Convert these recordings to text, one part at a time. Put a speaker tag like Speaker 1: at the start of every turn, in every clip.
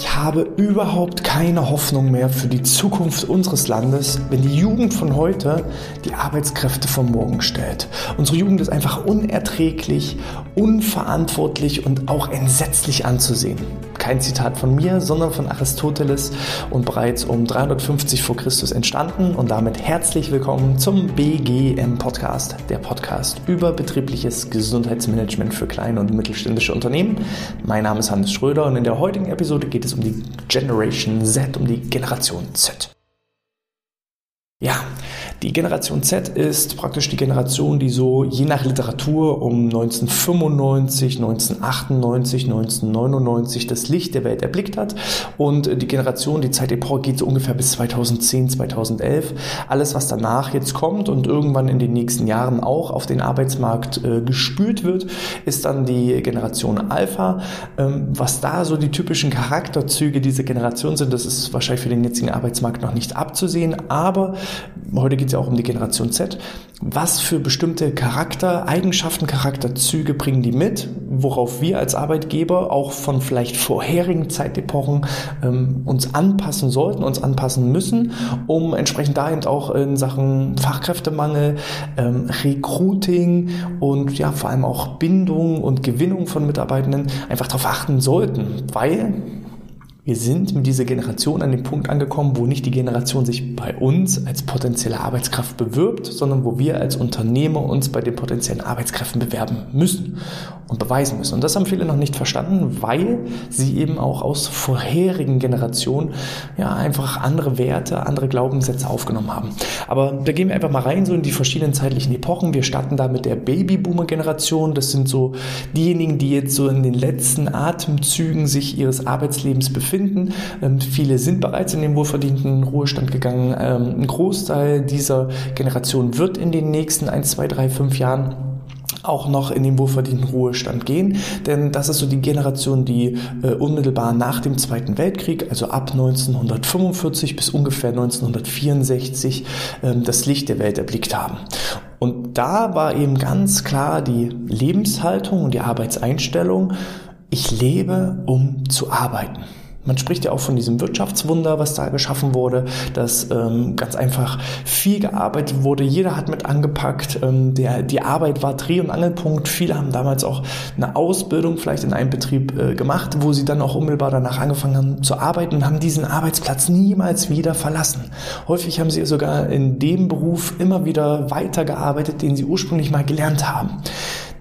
Speaker 1: Ich habe überhaupt keine Hoffnung mehr für die Zukunft unseres Landes, wenn die Jugend von heute die Arbeitskräfte von morgen stellt. Unsere Jugend ist einfach unerträglich, unverantwortlich und auch entsetzlich anzusehen. Kein Zitat von mir, sondern von Aristoteles und bereits um 350 vor Christus entstanden und damit herzlich willkommen zum BGM Podcast, der Podcast über betriebliches Gesundheitsmanagement für kleine und mittelständische Unternehmen. Mein Name ist Hannes Schröder und in der heutigen Episode geht es um die Generation Z, um die Generation Z. Ja, die Generation Z ist praktisch die Generation, die so je nach Literatur um 1995, 1998, 1999 das Licht der Welt erblickt hat. Und die Generation, die Zeitepoche geht so ungefähr bis 2010, 2011. Alles, was danach jetzt kommt und irgendwann in den nächsten Jahren auch auf den Arbeitsmarkt äh, gespült wird, ist dann die Generation Alpha. Ähm, was da so die typischen Charakterzüge dieser Generation sind, das ist wahrscheinlich für den jetzigen Arbeitsmarkt noch nicht abzusehen. Aber heute geht es ja auch um die Generation Z. Was für bestimmte Charaktereigenschaften, Charakterzüge bringen die mit, worauf wir als Arbeitgeber auch von vielleicht vorherigen Zeitepochen ähm, uns anpassen sollten, uns anpassen müssen, um entsprechend dahin auch in Sachen Fachkräftemangel, ähm, Recruiting und ja vor allem auch Bindung und Gewinnung von Mitarbeitenden einfach darauf achten sollten, weil wir sind mit dieser Generation an dem Punkt angekommen, wo nicht die Generation sich bei uns als potenzielle Arbeitskraft bewirbt, sondern wo wir als Unternehmer uns bei den potenziellen Arbeitskräften bewerben müssen und beweisen müssen. Und das haben viele noch nicht verstanden, weil sie eben auch aus vorherigen Generationen ja einfach andere Werte, andere Glaubenssätze aufgenommen haben. Aber da gehen wir einfach mal rein so in die verschiedenen zeitlichen Epochen. Wir starten da mit der Babyboomer-Generation. Das sind so diejenigen, die jetzt so in den letzten Atemzügen sich ihres Arbeitslebens befinden finden. Ähm, viele sind bereits in den wohlverdienten Ruhestand gegangen. Ähm, ein Großteil dieser Generation wird in den nächsten 1, 2, 3, 5 Jahren auch noch in den wohlverdienten Ruhestand gehen, denn das ist so die Generation, die äh, unmittelbar nach dem Zweiten Weltkrieg, also ab 1945 bis ungefähr 1964, äh, das Licht der Welt erblickt haben. Und da war eben ganz klar die Lebenshaltung und die Arbeitseinstellung, ich lebe, um zu arbeiten. Man spricht ja auch von diesem Wirtschaftswunder, was da geschaffen wurde, dass ähm, ganz einfach viel gearbeitet wurde. Jeder hat mit angepackt. Ähm, der, die Arbeit war Dreh- und Angelpunkt. Viele haben damals auch eine Ausbildung vielleicht in einem Betrieb äh, gemacht, wo sie dann auch unmittelbar danach angefangen haben zu arbeiten und haben diesen Arbeitsplatz niemals wieder verlassen. Häufig haben sie sogar in dem Beruf immer wieder weitergearbeitet, den sie ursprünglich mal gelernt haben.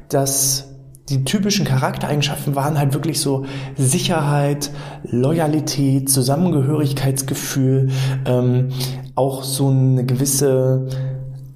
Speaker 1: Das die typischen Charaktereigenschaften waren halt wirklich so Sicherheit, Loyalität, Zusammengehörigkeitsgefühl, ähm, auch so eine gewisse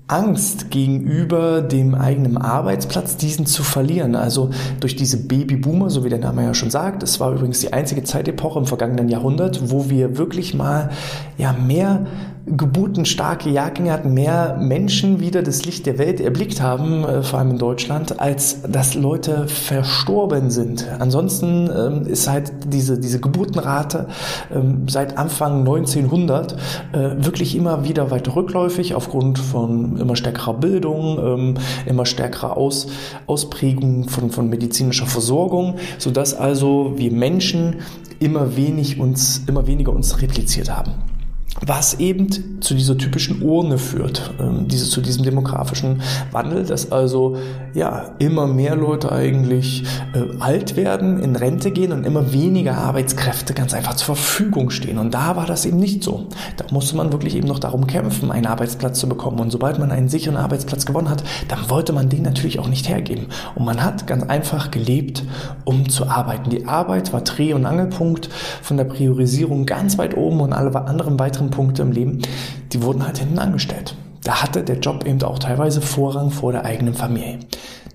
Speaker 1: Angst gegenüber dem eigenen Arbeitsplatz, diesen zu verlieren. Also durch diese Babyboomer, so wie der Name ja schon sagt, es war übrigens die einzige Zeitepoche im vergangenen Jahrhundert, wo wir wirklich mal ja mehr geburtenstarke Jahrgänge hatten, mehr Menschen wieder das Licht der Welt erblickt haben, äh, vor allem in Deutschland, als dass Leute verstorben sind. Ansonsten ähm, ist halt diese, diese Geburtenrate ähm, seit Anfang 1900 äh, wirklich immer wieder weiter rückläufig aufgrund von immer stärkerer Bildung, ähm, immer stärkerer Aus, Ausprägung von, von medizinischer Versorgung, sodass also wir Menschen immer wenig uns, immer weniger uns repliziert haben was eben zu dieser typischen Urne führt, ähm, diese, zu diesem demografischen Wandel, dass also ja immer mehr Leute eigentlich äh, alt werden, in Rente gehen und immer weniger Arbeitskräfte ganz einfach zur Verfügung stehen. Und da war das eben nicht so. Da musste man wirklich eben noch darum kämpfen, einen Arbeitsplatz zu bekommen. Und sobald man einen sicheren Arbeitsplatz gewonnen hat, dann wollte man den natürlich auch nicht hergeben. Und man hat ganz einfach gelebt, um zu arbeiten. Die Arbeit war Dreh- und Angelpunkt von der Priorisierung ganz weit oben und alle anderen weiteren Punkte im Leben, die wurden halt hinten angestellt. Da hatte der Job eben auch teilweise Vorrang vor der eigenen Familie.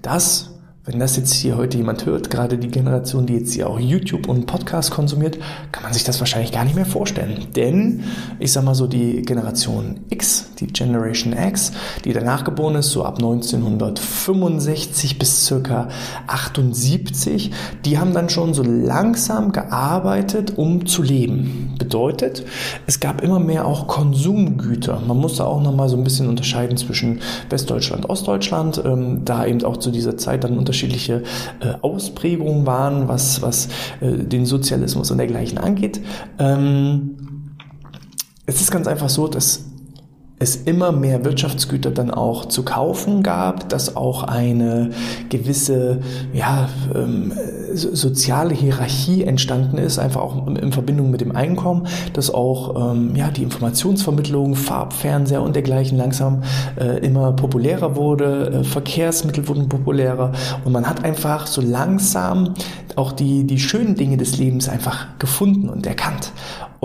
Speaker 1: Das wenn das jetzt hier heute jemand hört, gerade die Generation, die jetzt hier auch YouTube und Podcast konsumiert, kann man sich das wahrscheinlich gar nicht mehr vorstellen. Denn ich sag mal so, die Generation X, die Generation X, die danach geboren ist, so ab 1965 bis circa 78, die haben dann schon so langsam gearbeitet, um zu leben. Bedeutet, es gab immer mehr auch Konsumgüter. Man musste auch nochmal so ein bisschen unterscheiden zwischen Westdeutschland, Ostdeutschland, ähm, da eben auch zu dieser Zeit dann Unterschiede unterschiedliche äh, Ausprägungen waren, was, was äh, den Sozialismus und dergleichen angeht. Ähm, es ist ganz einfach so, dass es immer mehr Wirtschaftsgüter dann auch zu kaufen gab, dass auch eine gewisse ja, ähm, soziale Hierarchie entstanden ist, einfach auch in Verbindung mit dem Einkommen, dass auch ähm, ja, die Informationsvermittlung, Farbfernseher und dergleichen langsam äh, immer populärer wurde, äh, Verkehrsmittel wurden populärer und man hat einfach so langsam auch die, die schönen Dinge des Lebens einfach gefunden und erkannt.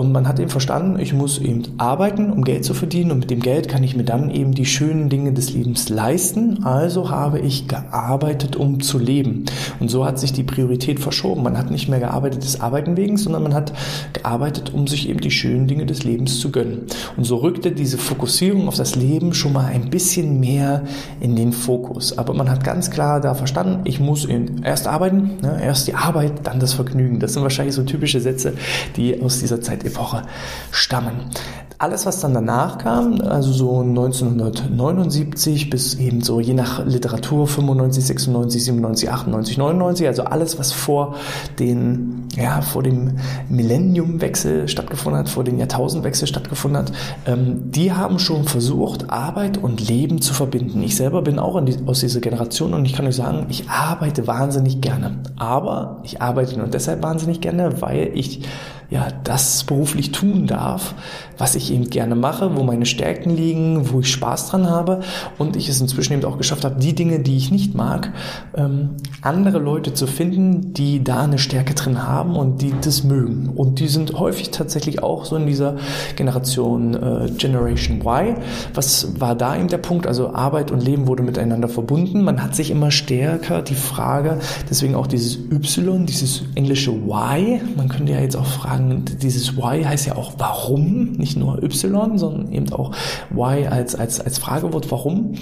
Speaker 1: Und man hat eben verstanden, ich muss eben arbeiten, um Geld zu verdienen und mit dem Geld kann ich mir dann eben die schönen Dinge des Lebens leisten. Also habe ich gearbeitet, um zu leben. Und so hat sich die Priorität verschoben. Man hat nicht mehr gearbeitet des Arbeiten wegen, sondern man hat gearbeitet, um sich eben die schönen Dinge des Lebens zu gönnen. Und so rückte diese Fokussierung auf das Leben schon mal ein bisschen mehr in den Fokus. Aber man hat ganz klar da verstanden, ich muss erst arbeiten, ne, erst die Arbeit, dann das Vergnügen. Das sind wahrscheinlich so typische Sätze, die aus dieser Zeitepoche stammen. Alles, was dann danach kam, also so 1979 bis eben so je nach Literatur 95, 96, 97, 98, 99, also alles, was vor den, ja, vor dem Millenniumwechsel stattgefunden hat, vor dem Jahrtausendwechsel stattgefunden hat, ähm, die haben schon versucht, Arbeit und Leben zu verbinden. Ich selber bin auch die, aus dieser Generation und ich kann euch sagen, ich arbeite wahnsinnig gerne. Aber ich arbeite nur deshalb wahnsinnig gerne, weil ich ja, das beruflich tun darf, was ich eben gerne mache, wo meine Stärken liegen, wo ich Spaß dran habe und ich es inzwischen eben auch geschafft habe, die Dinge, die ich nicht mag, ähm, andere Leute zu finden, die da eine Stärke drin haben und die das mögen. Und die sind häufig tatsächlich auch so in dieser Generation äh, Generation Y. Was war da eben der Punkt? Also Arbeit und Leben wurde miteinander verbunden. Man hat sich immer stärker die Frage, deswegen auch dieses Y, dieses englische Y. Man könnte ja jetzt auch fragen, sagen, dieses Why heißt ja auch warum, nicht nur Y, sondern eben auch Why als, als, als Fragewort warum.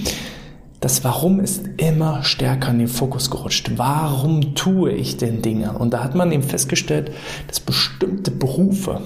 Speaker 1: Das Warum ist immer stärker in den Fokus gerutscht. Warum tue ich denn Dinge? Und da hat man eben festgestellt, dass bestimmte Berufe,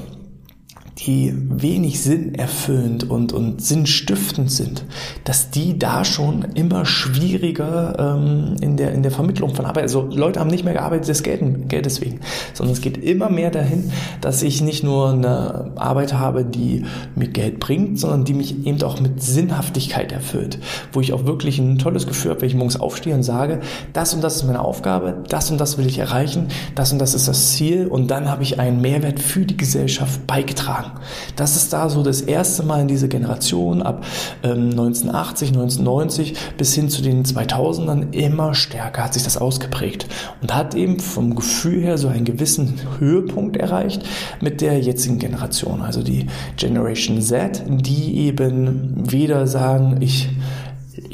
Speaker 1: die wenig Sinn erfüllend und, und sinnstiftend sind, dass die da schon immer schwieriger ähm, in, der, in der Vermittlung von Arbeit, also Leute haben nicht mehr gearbeitet des Geld, Geldes wegen, sondern es geht immer mehr dahin, dass ich nicht nur eine Arbeit habe, die mir Geld bringt, sondern die mich eben auch mit Sinnhaftigkeit erfüllt, wo ich auch wirklich ein tolles Gefühl habe, wenn ich morgens aufstehe und sage, das und das ist meine Aufgabe, das und das will ich erreichen, das und das ist das Ziel und dann habe ich einen Mehrwert für die Gesellschaft beigetragen sagen. Das ist da so das erste Mal in dieser Generation ab ähm, 1980, 1990 bis hin zu den 2000ern immer stärker hat sich das ausgeprägt und hat eben vom Gefühl her so einen gewissen Höhepunkt erreicht mit der jetzigen Generation, also die Generation Z, die eben weder sagen, ich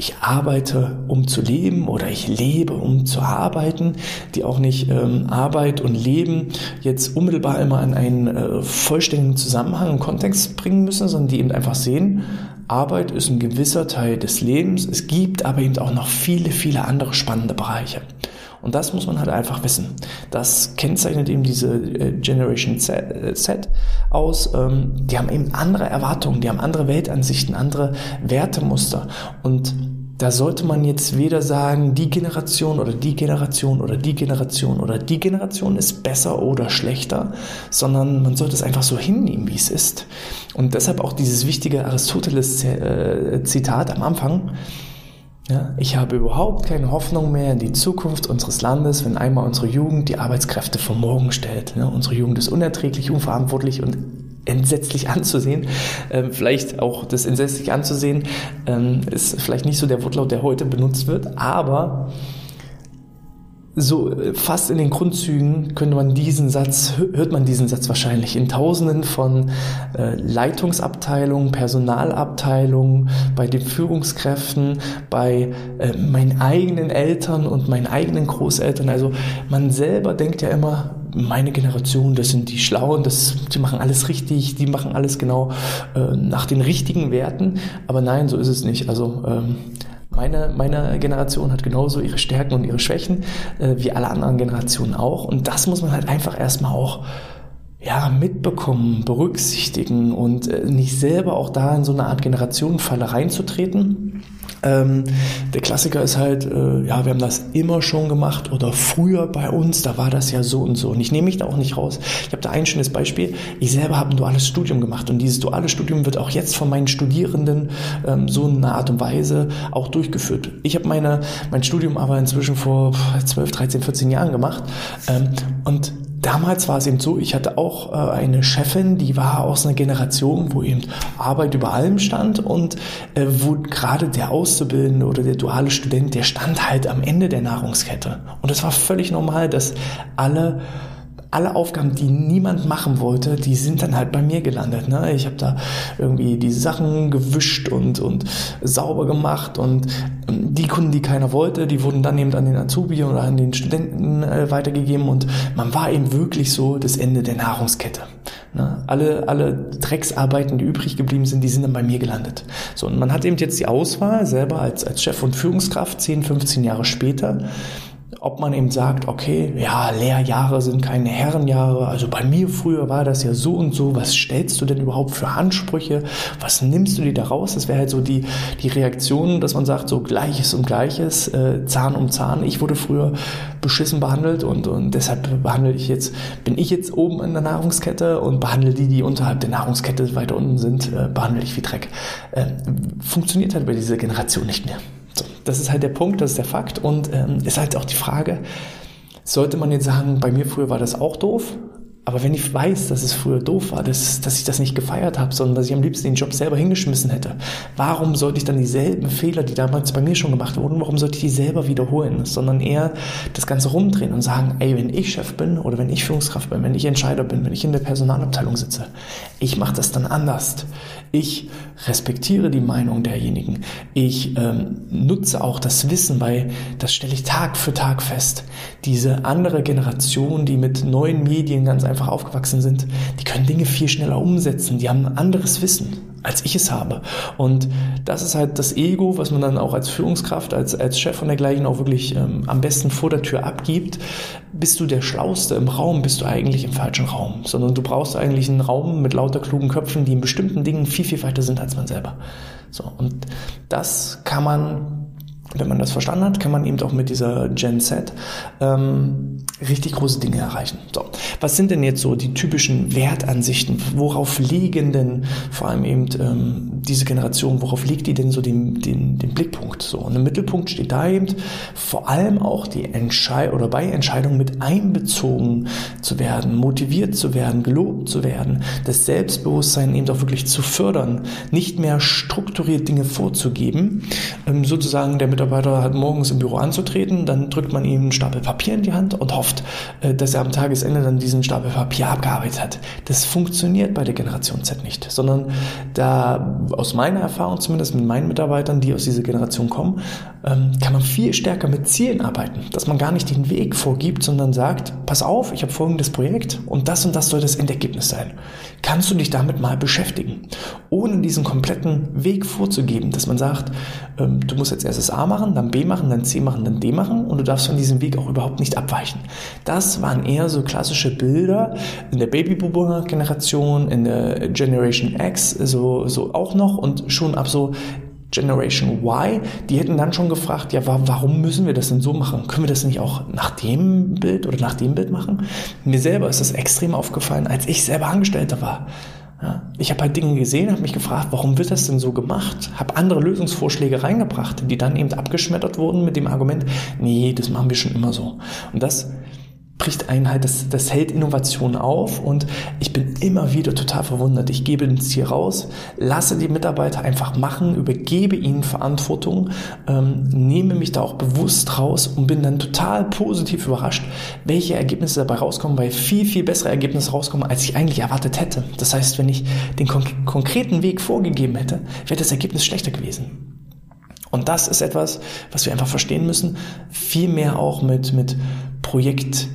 Speaker 1: ich arbeite, um zu leben oder ich lebe, um zu arbeiten, die auch nicht ähm, Arbeit und Leben jetzt unmittelbar immer in einen äh, vollständigen Zusammenhang und Kontext bringen müssen, sondern die eben einfach sehen, Arbeit ist ein gewisser Teil des Lebens. Es gibt aber eben auch noch viele, viele andere spannende Bereiche. Und das muss man halt einfach wissen. Das kennzeichnet eben diese äh, Generation Z, Z aus. Ähm, die haben eben andere Erwartungen, die haben andere Weltansichten, andere Wertemuster. Und da sollte man jetzt weder sagen, die Generation oder die Generation oder die Generation oder die Generation ist besser oder schlechter, sondern man sollte es einfach so hinnehmen, wie es ist. Und deshalb auch dieses wichtige Aristoteles-Zitat äh, am Anfang, ja, ich habe überhaupt keine Hoffnung mehr in die Zukunft unseres Landes, wenn einmal unsere Jugend die Arbeitskräfte vor morgen stellt. Ja, unsere Jugend ist unerträglich, unverantwortlich und entsetzlich anzusehen. Ähm, vielleicht auch das entsetzlich anzusehen ähm, ist vielleicht nicht so der Wortlaut, der heute benutzt wird, aber so äh, fast in den Grundzügen könnte man diesen Satz, hört man diesen Satz wahrscheinlich in tausenden von äh, Leitungsabteilungen, Personalabteilungen, bei den Führungskräften, bei äh, meinen eigenen Eltern und meinen eigenen Großeltern. Also man selber denkt ja immer, meine Generation, das sind die Schlauen, das, die machen alles richtig, die machen alles genau äh, nach den richtigen Werten. Aber nein, so ist es nicht. Also ähm, meine, meine Generation hat genauso ihre Stärken und ihre Schwächen, äh, wie alle anderen Generationen auch. Und das muss man halt einfach erstmal auch ja, mitbekommen, berücksichtigen und äh, nicht selber auch da in so eine Art Generationenfalle reinzutreten. Ähm, der Klassiker ist halt, äh, ja, wir haben das immer schon gemacht oder früher bei uns, da war das ja so und so. Und ich nehme mich da auch nicht raus. Ich habe da ein schönes Beispiel. Ich selber habe ein duales Studium gemacht und dieses duale Studium wird auch jetzt von meinen Studierenden ähm, so in einer Art und Weise auch durchgeführt. Ich habe meine mein Studium aber inzwischen vor 12, 13, 14 Jahren gemacht ähm, und damals war es eben so, ich hatte auch äh, eine Chefin, die war aus einer Generation, wo eben Arbeit über allem stand und äh, wo gerade der Auszubildende oder der duale Student, der stand halt am Ende der Nahrungskette. Und es war völlig normal, dass alle alle Aufgaben, die niemand machen wollte, die sind dann halt bei mir gelandet. Ne? Ich habe da irgendwie die Sachen gewischt und, und sauber gemacht und ähm, die Kunden, die keiner wollte, die wurden dann eben an den Azubi oder an den Studenten äh, weitergegeben und man war eben wirklich so das Ende der Nahrungskette. Ne? Alle, alle Drecksarbeiten, die übrig geblieben sind, die sind dann bei mir gelandet. So, und man hat eben jetzt die Auswahl selber als, als Chef und Führungskraft 10, 15 Jahre später ob man eben sagt, okay, ja, Lehrjahre sind keine Herrenjahre, also bei mir früher war das ja so und so, was stellst du denn überhaupt für Ansprüche, was nimmst du dir da raus? Das wäre halt so die, die Reaktion, dass man sagt, so Gleiches um Gleiches, äh, Zahn um Zahn. Ich wurde früher beschissen behandelt und, und deshalb behandle ich jetzt, bin ich jetzt oben in der Nahrungskette und behandle die, die unterhalb der Nahrungskette weiter unten sind, äh, behandle ich wie Dreck. Äh, funktioniert halt bei dieser Generation nicht mehr. Das ist halt der Punkt, das ist der Fakt. Und ähm, ist halt auch die Frage, sollte man jetzt sagen, bei mir früher war das auch doof, aber wenn ich weiß, dass es früher doof war, dass, dass ich das nicht gefeiert habe, sondern dass ich am liebsten den Job selber hingeschmissen hätte, warum sollte ich dann dieselben Fehler, die damals bei mir schon gemacht wurden, warum sollte ich die selber wiederholen? Sondern eher das Ganze rumdrehen und sagen, ey, wenn ich Chef bin oder wenn ich Führungskraft bin, wenn ich Entscheider bin, wenn ich in der Personalabteilung sitze, ich mache das dann anders. Ich respektiere die Meinung derjenigen. Ich ähm, nutze auch das Wissen, weil das stelle ich Tag für Tag fest. Diese andere Generation, die mit neuen Medien ganz einfach aufgewachsen sind, die können Dinge viel schneller umsetzen. Die haben ein anderes Wissen, als ich es habe. Und das ist halt das Ego, was man dann auch als Führungskraft, als, als Chef und dergleichen auch wirklich ähm, am besten vor der Tür abgibt. Bist du der Schlauste im Raum, bist du eigentlich im falschen Raum. Sondern du brauchst eigentlich einen Raum mit lauter klugen Köpfen, die in bestimmten Dingen viel, viel weiter sind als man selber. So, und das kann man wenn man das verstanden hat, kann man eben auch mit dieser Gen Z ähm, richtig große Dinge erreichen. So, was sind denn jetzt so die typischen Wertansichten? Worauf liegen denn vor allem eben ähm, diese Generation, worauf liegt die denn so den, den, den Blickpunkt? So, und im Mittelpunkt steht da eben vor allem auch die Entscheidung oder bei Entscheidungen mit einbezogen zu werden, motiviert zu werden, gelobt zu werden, das Selbstbewusstsein eben auch wirklich zu fördern, nicht mehr strukturiert Dinge vorzugeben. Ähm, sozusagen der Mitarbeiter hat morgens im Büro anzutreten, dann drückt man ihm einen Stapel Papier in die Hand und hofft, äh, dass er am Tagesende dann diesen Stapel Papier abgearbeitet hat. Das funktioniert bei der Generation Z nicht, sondern da aus meiner Erfahrung zumindest mit meinen Mitarbeitern, die aus dieser Generation kommen, ähm, kann man viel stärker mit Zielen arbeiten, dass man gar nicht den Weg vorgibt, sondern sagt, pass auf, ich habe folgendes Projekt und das und das soll das Endergebnis sein. Kannst du dich damit mal beschäftigen, ohne diesen kompletten Weg vorzugeben, dass man sagt, ähm, du musst jetzt erstes A machen, dann B machen, dann C machen, dann D machen und du darfst von diesem Weg auch überhaupt nicht abweichen. Das waren eher so klassische Bilder in der Babyboomer-Generation, in der Generation X, so, so auch noch und schon ab so Generation Y, die hätten dann schon gefragt, ja, warum müssen wir das denn so machen? Können wir das nicht auch nach dem Bild oder nach dem Bild machen? Mir selber ist das extrem aufgefallen, als ich selber Angestellter war. Ja, ich habe halt Dinge gesehen, habe mich gefragt, warum wird das denn so gemacht? Habe andere Lösungsvorschläge reingebracht, die dann eben abgeschmettert wurden mit dem Argument, nee, das machen wir schon immer so. Und das bricht einen halt, das, das hält Innovation auf und ich bin immer wieder total verwundert. Ich gebe ins Ziel raus, lasse die Mitarbeiter einfach machen, übergebe ihnen Verantwortung, ähm, nehme mich da auch bewusst raus und bin dann total positiv überrascht, welche Ergebnisse dabei rauskommen, weil viel, viel bessere Ergebnisse rauskommen, als ich eigentlich erwartet hätte. Das heißt, wenn ich den konk konkreten Weg vorgegeben hätte, wäre das Ergebnis schlechter gewesen. Und das ist etwas, was wir einfach verstehen müssen, viel mehr auch mit, mit Projekt,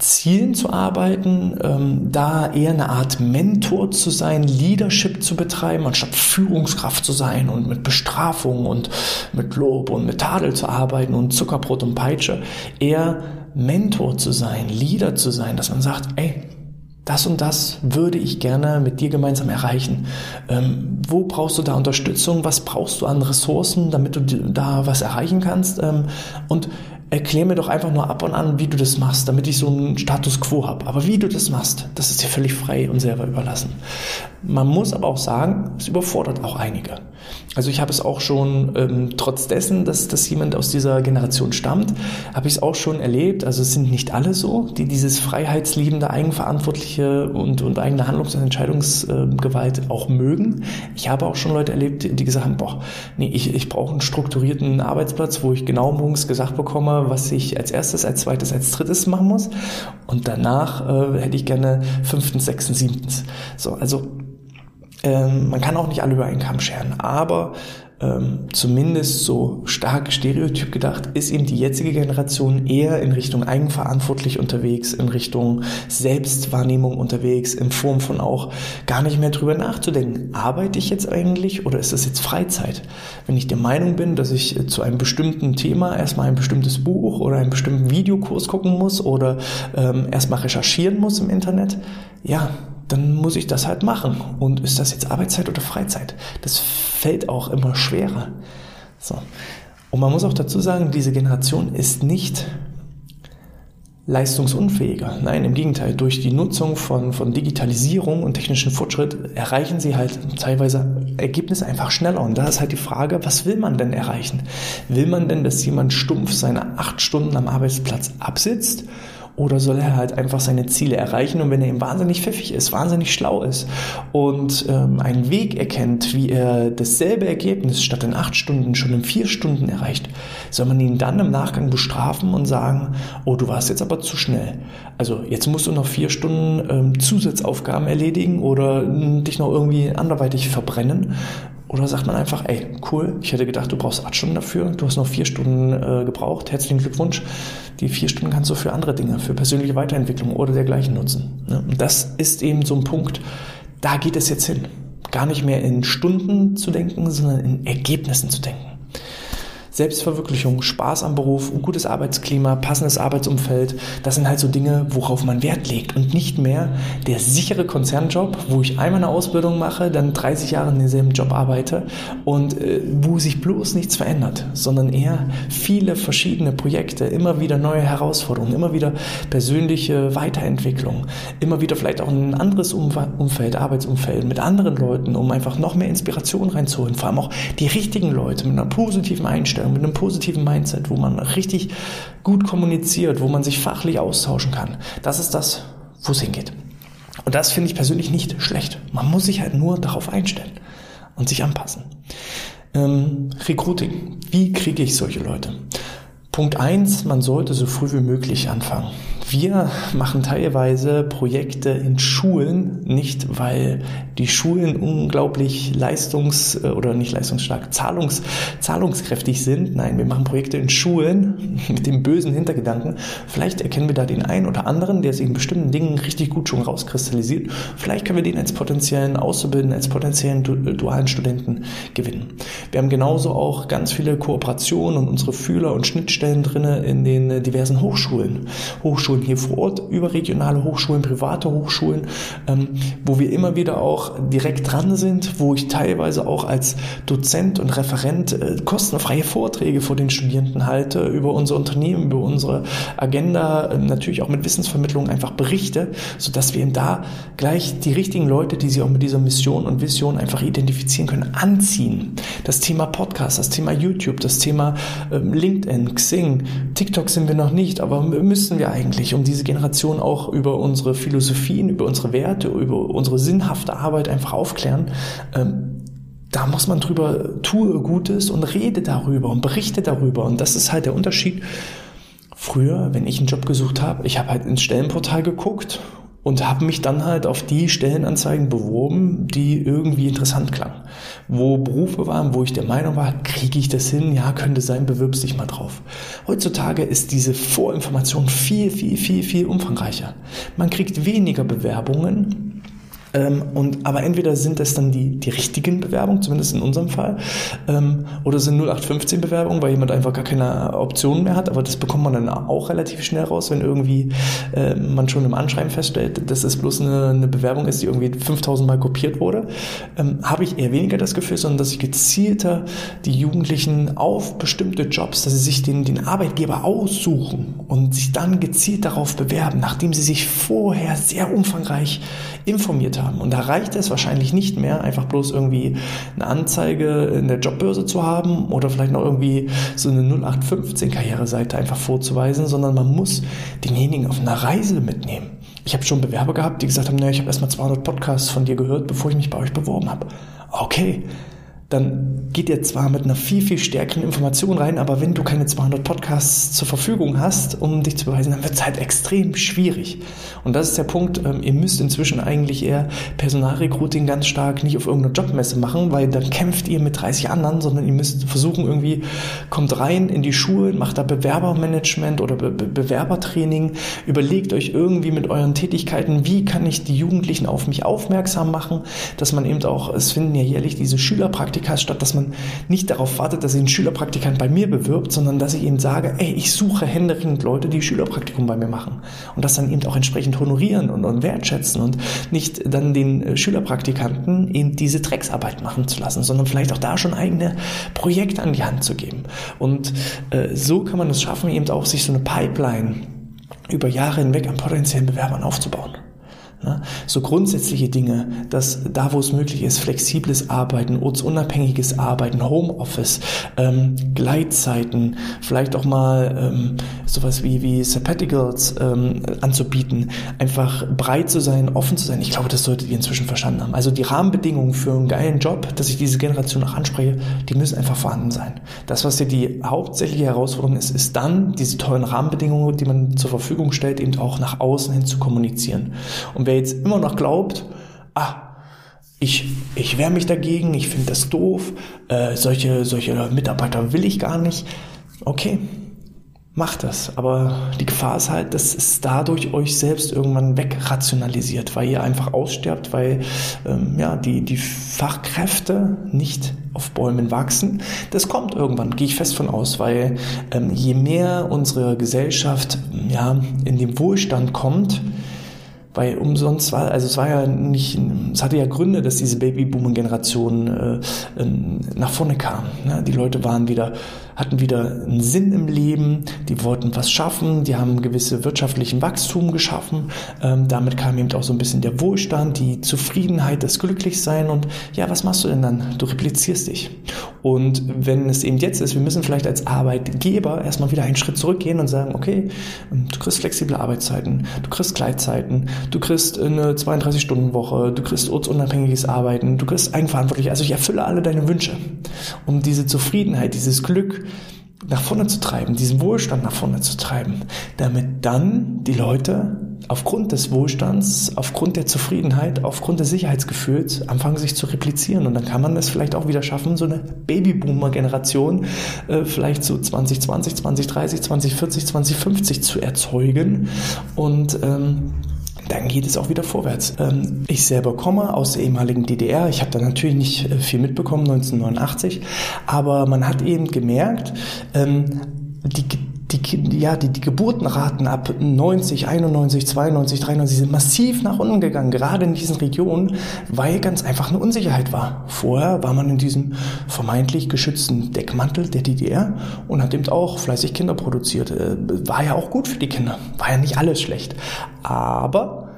Speaker 1: Zielen zu arbeiten, ähm, da eher eine Art Mentor zu sein, Leadership zu betreiben, anstatt Führungskraft zu sein und mit Bestrafung und mit Lob und mit Tadel zu arbeiten und Zuckerbrot und Peitsche, eher Mentor zu sein, Leader zu sein, dass man sagt, ey, das und das würde ich gerne mit dir gemeinsam erreichen. Ähm, wo brauchst du da Unterstützung? Was brauchst du an Ressourcen, damit du da was erreichen kannst? Ähm, und erklär mir doch einfach nur ab und an, wie du das machst, damit ich so einen Status quo habe. Aber wie du das machst, das ist dir völlig frei und selber überlassen. Man muss aber auch sagen, es überfordert auch einige. Also ich habe es auch schon, ähm, trotz dessen, dass, dass jemand aus dieser Generation stammt, habe ich es auch schon erlebt. Also es sind nicht alle so, die dieses freiheitsliebende, eigenverantwortliche und, und eigene Handlungs- und Entscheidungsgewalt auch mögen. Ich habe auch schon Leute erlebt, die gesagt haben, boah, nee, ich, ich brauche einen strukturierten Arbeitsplatz, wo ich genau morgens gesagt bekomme, was ich als erstes, als zweites, als drittes machen muss. Und danach äh, hätte ich gerne fünftens, sechstens, siebtens. So, also ähm, man kann auch nicht alle über einen Kamm scheren, aber ähm, zumindest so stark stereotyp gedacht, ist eben die jetzige Generation eher in Richtung eigenverantwortlich unterwegs, in Richtung Selbstwahrnehmung unterwegs, in Form von auch gar nicht mehr drüber nachzudenken, arbeite ich jetzt eigentlich oder ist das jetzt Freizeit? Wenn ich der Meinung bin, dass ich äh, zu einem bestimmten Thema erstmal ein bestimmtes Buch oder einen bestimmten Videokurs gucken muss oder ähm, erstmal recherchieren muss im Internet, ja, dann muss ich das halt machen. Und ist das jetzt Arbeitszeit oder Freizeit? Das fällt auch immer schwerer. So. Und man muss auch dazu sagen, diese Generation ist nicht leistungsunfähiger. Nein, im Gegenteil. Durch die Nutzung von, von Digitalisierung und technischen Fortschritt erreichen sie halt teilweise Ergebnisse einfach schneller. Und da ist halt die Frage, was will man denn erreichen? Will man denn, dass jemand stumpf seine acht Stunden am Arbeitsplatz absitzt? Oder soll er halt einfach seine Ziele erreichen? Und wenn er eben wahnsinnig pfiffig ist, wahnsinnig schlau ist und ähm, einen Weg erkennt, wie er dasselbe Ergebnis statt in acht Stunden schon in vier Stunden erreicht, soll man ihn dann im Nachgang bestrafen und sagen, oh, du warst jetzt aber zu schnell. Also jetzt musst du noch vier Stunden ähm, Zusatzaufgaben erledigen oder äh, dich noch irgendwie anderweitig verbrennen. Oder sagt man einfach, ey, cool, ich hätte gedacht, du brauchst acht Stunden dafür, du hast noch vier Stunden äh, gebraucht, herzlichen Glückwunsch. Die vier Stunden kannst du für andere Dinge, für persönliche Weiterentwicklung oder dergleichen nutzen. Ne? Und das ist eben so ein Punkt, da geht es jetzt hin. Gar nicht mehr in Stunden zu denken, sondern in Ergebnissen zu denken. Selbstverwirklichung, Spaß am Beruf, ein gutes Arbeitsklima, passendes Arbeitsumfeld, das sind halt so Dinge, worauf man Wert legt und nicht mehr der sichere Konzernjob, wo ich einmal eine Ausbildung mache, dann 30 Jahre in demselben Job arbeite und äh, wo sich bloß nichts verändert, sondern eher viele verschiedene Projekte, immer wieder neue Herausforderungen, immer wieder persönliche Weiterentwicklung, immer wieder vielleicht auch ein anderes Umfeld, Arbeitsumfeld mit anderen Leuten, um einfach noch mehr Inspiration reinzuholen, vor allem auch die richtigen Leute mit einer positiven Einstellung Einstellung, mit einem positiven Mindset, wo man richtig gut kommuniziert, wo man sich fachlich austauschen kann. Das ist das, wo es hingeht. Und das finde ich persönlich nicht schlecht. Man muss sich halt nur darauf einstellen und sich anpassen. Ähm, Recruiting. Wie kriege ich solche Leute? Punkt eins: man sollte so früh wie möglich anfangen. Wir machen teilweise Projekte in Schulen, nicht weil die Schulen unglaublich leistungs- äh, oder nicht leistungsstark, zahlungs, zahlungskräftig sind. Nein, wir machen Projekte in Schulen mit dem bösen Hintergedanken. Vielleicht erkennen wir da den einen oder anderen, der sich in bestimmten Dingen richtig gut schon rauskristallisiert. Vielleicht können wir den als potenziellen Auszubildenden, als potenziellen du dualen Studenten gewinnen. Wir haben genauso auch ganz viele Kooperationen und unsere Fühler und Schnittstellen drinne in den diversen Hochschulen. Hochschulen Hochschulen hier vor Ort, überregionale Hochschulen, private Hochschulen, ähm, wo wir immer wieder auch direkt dran sind, wo ich teilweise auch als Dozent und Referent äh, kostenfreie Vorträge vor den Studierenden halte über unser Unternehmen, über unsere Agenda, äh, natürlich auch mit Wissensvermittlung einfach berichte, sodass wir eben da gleich die richtigen Leute, die sich auch mit dieser Mission und Vision einfach identifizieren können, anziehen. Das Thema Podcast, das Thema YouTube, das Thema äh, LinkedIn, Xing, TikTok sind wir noch nicht, aber müssen wir eigentlich wichtig, um diese Generation auch über unsere Philosophien, über unsere Werte, über unsere sinnhafte Arbeit einfach aufklären. Ähm, da muss man drüber tue Gutes und rede darüber und berichte darüber. Und das ist halt der Unterschied. Früher, wenn ich einen Job gesucht habe, ich habe halt ins Stellenportal geguckt und habe mich dann halt auf die Stellenanzeigen beworben, die irgendwie interessant klangen. Wo Berufe waren, wo ich der Meinung war, kriege ich das hin? Ja, könnte sein, bewirbst dich mal drauf. Heutzutage ist diese Vorinformation viel, viel, viel, viel umfangreicher. Man kriegt weniger Bewerbungen, Ähm, und, aber entweder sind das dann die, die richtigen Bewerbungen, zumindest in unserem Fall, ähm, oder sind 0815 Bewerbungen, weil jemand einfach gar keine Optionen mehr hat. Aber das bekommt man dann auch relativ schnell raus, wenn irgendwie äh, man schon im Anschreiben feststellt, dass es bloß eine, eine Bewerbung ist, die irgendwie 5000 Mal kopiert wurde. Ähm, Habe ich eher weniger das Gefühl, sondern dass ich gezielter die Jugendlichen auf bestimmte Jobs, dass sie sich den, den Arbeitgeber aussuchen und sich dann gezielt darauf bewerben, nachdem sie sich vorher sehr umfangreich informiert haben. Und da reicht es wahrscheinlich nicht mehr, einfach bloß irgendwie eine Anzeige in der Jobbörse zu haben oder vielleicht noch irgendwie so eine 0815 Karriereseite einfach vorzuweisen, sondern man muss denjenigen auf einer Reise mitnehmen. Ich habe schon Bewerber gehabt, die gesagt haben, naja, ich habe erstmal 200 Podcasts von dir gehört, bevor ich mich bei euch beworben habe. Okay, dann geht ihr zwar mit einer viel, viel stärkeren Information rein, aber wenn du keine 200 Podcasts zur Verfügung hast, um dich zu beweisen, dann wird es halt extrem schwierig. Und das ist der Punkt, ähm, ihr müsst inzwischen eigentlich eher Personalrecruiting ganz stark nicht auf irgendeiner Jobmesse machen, weil dann kämpft ihr mit 30 anderen, sondern ihr müsst versuchen irgendwie, kommt rein in die Schulen, macht da Bewerbermanagement oder Be Be Bewerbertraining, überlegt euch irgendwie mit euren Tätigkeiten, wie kann ich die Jugendlichen auf mich aufmerksam machen, dass man eben auch, es finden ja jährlich diese Schülerpraktiken Schülerpraktika, statt dass man nicht darauf wartet, dass sich ein Schülerpraktikant bei mir bewirbt, sondern dass ich eben sage, ey, ich suche händeringend Leute, die Schülerpraktikum bei mir machen. Und das dann eben auch entsprechend honorieren und, und wertschätzen und nicht dann den äh, Schülerpraktikanten eben diese Drecksarbeit machen zu lassen, sondern vielleicht auch da schon eigene Projekte an die Hand zu geben. Und äh, so kann man es schaffen, eben auch sich so eine Pipeline über Jahre hinweg an potenziellen Bewerbern aufzubauen. So grundsätzliche Dinge, dass da, wo es möglich ist, flexibles Arbeiten, ortsunabhängiges Arbeiten, Homeoffice, ähm, Gleitzeiten, vielleicht auch mal ähm, sowas wie, wie Sabbaticals ähm, anzubieten, einfach breit zu sein, offen zu sein. Ich glaube, das solltet ihr inzwischen verstanden haben. Also die Rahmenbedingungen für einen geilen Job, dass ich diese Generation auch anspreche, die müssen einfach vorhanden sein. Das, was hier die hauptsächliche Herausforderung ist, ist dann diese tollen Rahmenbedingungen, die man zur Verfügung stellt, eben auch nach außen hin zu kommunizieren. Und wer jetzt immer noch glaubt, ah, ich, ich wehre mich dagegen, ich finde das doof, äh, solche, solche Mitarbeiter will ich gar nicht, okay, macht das. Aber die Gefahr ist halt, dass es dadurch euch selbst irgendwann wegrationalisiert, weil ihr einfach aussterbt, weil ähm, ja, die, die Fachkräfte nicht auf Bäumen wachsen. Das kommt irgendwann, gehe ich fest von aus, weil ähm, je mehr unsere Gesellschaft ja, in den Wohlstand kommt, weil umsonst war, also es war ja nicht, es hatte ja Gründe, dass diese Babyboomer-Generation äh, ähm, nach vorne kam. Ne? Die Leute waren wieder hatten wieder einen Sinn im Leben, die wollten was schaffen, die haben gewisse wirtschaftlichen Wachstum geschaffen. Ähm, damit kam eben auch so ein bisschen der Wohlstand, die Zufriedenheit, das Glücklichsein und ja, was machst du denn dann? Du replizierst dich. Und wenn es eben jetzt ist, wir müssen vielleicht als Arbeitgeber erstmal wieder einen Schritt zurückgehen und sagen, okay, du kriegst flexible Arbeitszeiten, du kriegst Gleitzeiten, du kriegst eine 32-Stunden-Woche, du kriegst ortsunabhängiges Arbeiten, du kriegst eigenverantwortlich, also ich erfülle alle deine Wünsche, um diese Zufriedenheit, dieses Glück, nach vorne zu treiben, diesen Wohlstand nach vorne zu treiben, damit dann die Leute aufgrund des Wohlstands, aufgrund der Zufriedenheit, aufgrund des Sicherheitsgefühls anfangen sich zu replizieren. Und dann kann man es vielleicht auch wieder schaffen, so eine Babyboomer-Generation äh, vielleicht so 2020, 2030, 2040, 2050 zu erzeugen. Und ähm, dann geht es auch wieder vorwärts. Ähm, ich selber komme aus der ehemaligen DDR. Ich habe da natürlich nicht äh, viel mitbekommen, 1989. Aber man hat eben gemerkt, ähm, die die, ja, die, die Geburtenraten ab 90, 91, 92, 93 sind massiv nach unten gegangen, gerade in diesen Regionen, weil ganz einfach eine Unsicherheit war. Vorher war man in diesem vermeintlich geschützten Deckmantel der DDR und hat eben auch fleißig Kinder produziert. Äh, war ja auch gut für die Kinder, war ja nicht alles schlecht. Aber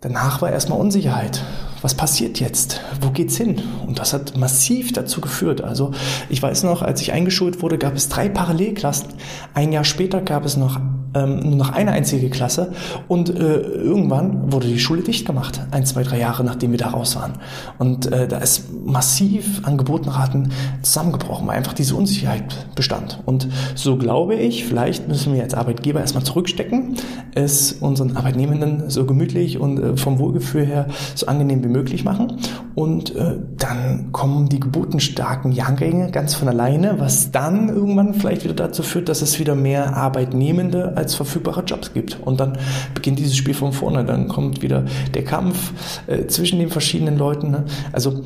Speaker 1: danach war erstmal Unsicherheit was passiert jetzt? Wo geht's hin? Und das hat massiv dazu geführt. Also ich weiß noch, als ich eingeschult wurde, gab es drei Parallelklassen. Ein Jahr später gab es noch ähm, nur noch eine einzige Klasse und äh, irgendwann wurde die Schule dicht gemacht, ein, zwei, drei Jahre nachdem wir da raus waren. Und äh, da ist massiv an Geburtenraten zusammengebrochen, weil einfach diese Unsicherheit bestand. Und so glaube ich, vielleicht müssen wir als Arbeitgeber erstmal zurückstecken, es unseren Arbeitnehmenden so gemütlich und äh, vom Wohlgefühl her so angenehm wie möglich machen. Und äh, dann kommen die geburtenstarken Jahrgänge ganz von alleine, was dann irgendwann vielleicht wieder dazu führt, dass es wieder mehr Arbeitnehmende als verfügbare Jobs gibt. Und dann beginnt dieses Spiel von vorne. Dann kommt wieder der Kampf äh, zwischen den verschiedenen Leuten. Ne? Also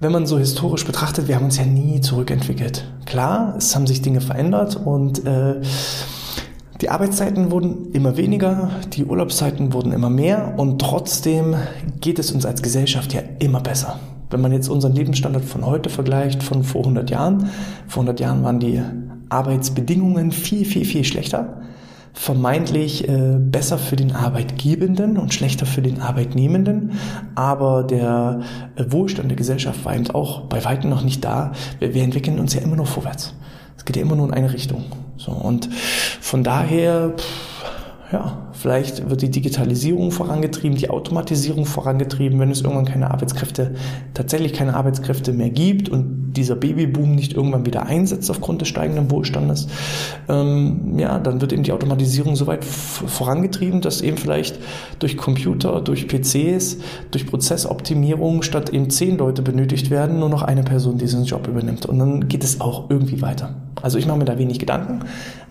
Speaker 1: wenn man so historisch betrachtet, wir haben uns ja nie zurückentwickelt. Klar, es haben sich Dinge verändert und äh, die Arbeitszeiten wurden immer weniger, die Urlaubszeiten wurden immer mehr und trotzdem geht es uns als Gesellschaft ja immer besser. Wenn man jetzt unseren Lebensstandard von heute vergleicht, von vor 100 Jahren, vor 100 Jahren waren die Arbeitsbedingungen viel, viel, viel schlechter vermeintlich äh, besser für den Arbeitgebenden und schlechter für den Arbeitnehmenden. Aber der äh, Wohlstand der Gesellschaft war eben auch bei weitem noch nicht da. Wir, wir entwickeln uns ja immer nur vorwärts. Es geht ja immer nur in eine Richtung. So, und von daher, pff, ja, Vielleicht wird die Digitalisierung vorangetrieben, die Automatisierung vorangetrieben, wenn es irgendwann keine Arbeitskräfte, tatsächlich keine Arbeitskräfte mehr gibt und dieser Babyboom nicht irgendwann wieder einsetzt aufgrund des steigenden Wohlstandes. Ähm, ja, dann wird eben die Automatisierung so weit vorangetrieben, dass eben vielleicht durch Computer, durch PCs, durch Prozessoptimierung statt eben zehn Leute benötigt werden, nur noch eine Person diesen Job übernimmt. Und dann geht es auch irgendwie weiter. Also ich mache mir da wenig Gedanken,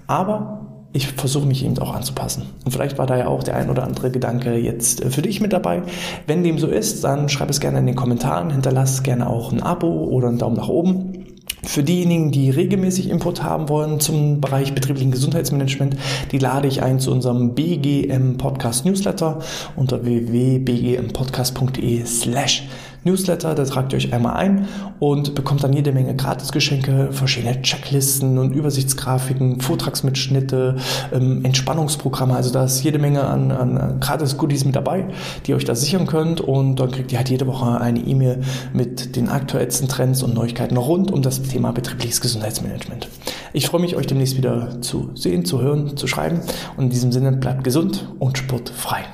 Speaker 1: aber ich versuche mich eben auch anzupassen. Und vielleicht war da ja auch der ein oder andere Gedanke jetzt äh, für dich mit dabei. Wenn dem so ist, dann schreib es gerne in den Kommentaren, hinterlass gerne auch ein Abo oder einen Daumen nach oben. Für diejenigen, die regelmäßig Input haben wollen zum Bereich betrieblichen Gesundheitsmanagement, die lade ich ein zu unserem BGM Podcast Newsletter unter www.bgmpodcast.de slash Newsletter, da tragt ihr euch einmal ein und bekommt dann jede Menge Gratisgeschenke, verschiedene Checklisten und Übersichtsgrafiken, Vortragsmitschnitte, ähm, Entspannungsprogramme. Also da ist jede Menge an, an Gratis-Goodies mit dabei, die ihr euch da sichern könnt und dann kriegt ihr halt jede Woche eine E-Mail mit den aktuellsten Trends und Neuigkeiten rund um das Thema betriebliches Gesundheitsmanagement. Ich freue mich, euch demnächst wieder zu sehen, zu hören, zu schreiben und in diesem Sinne bleibt gesund und sportfrei.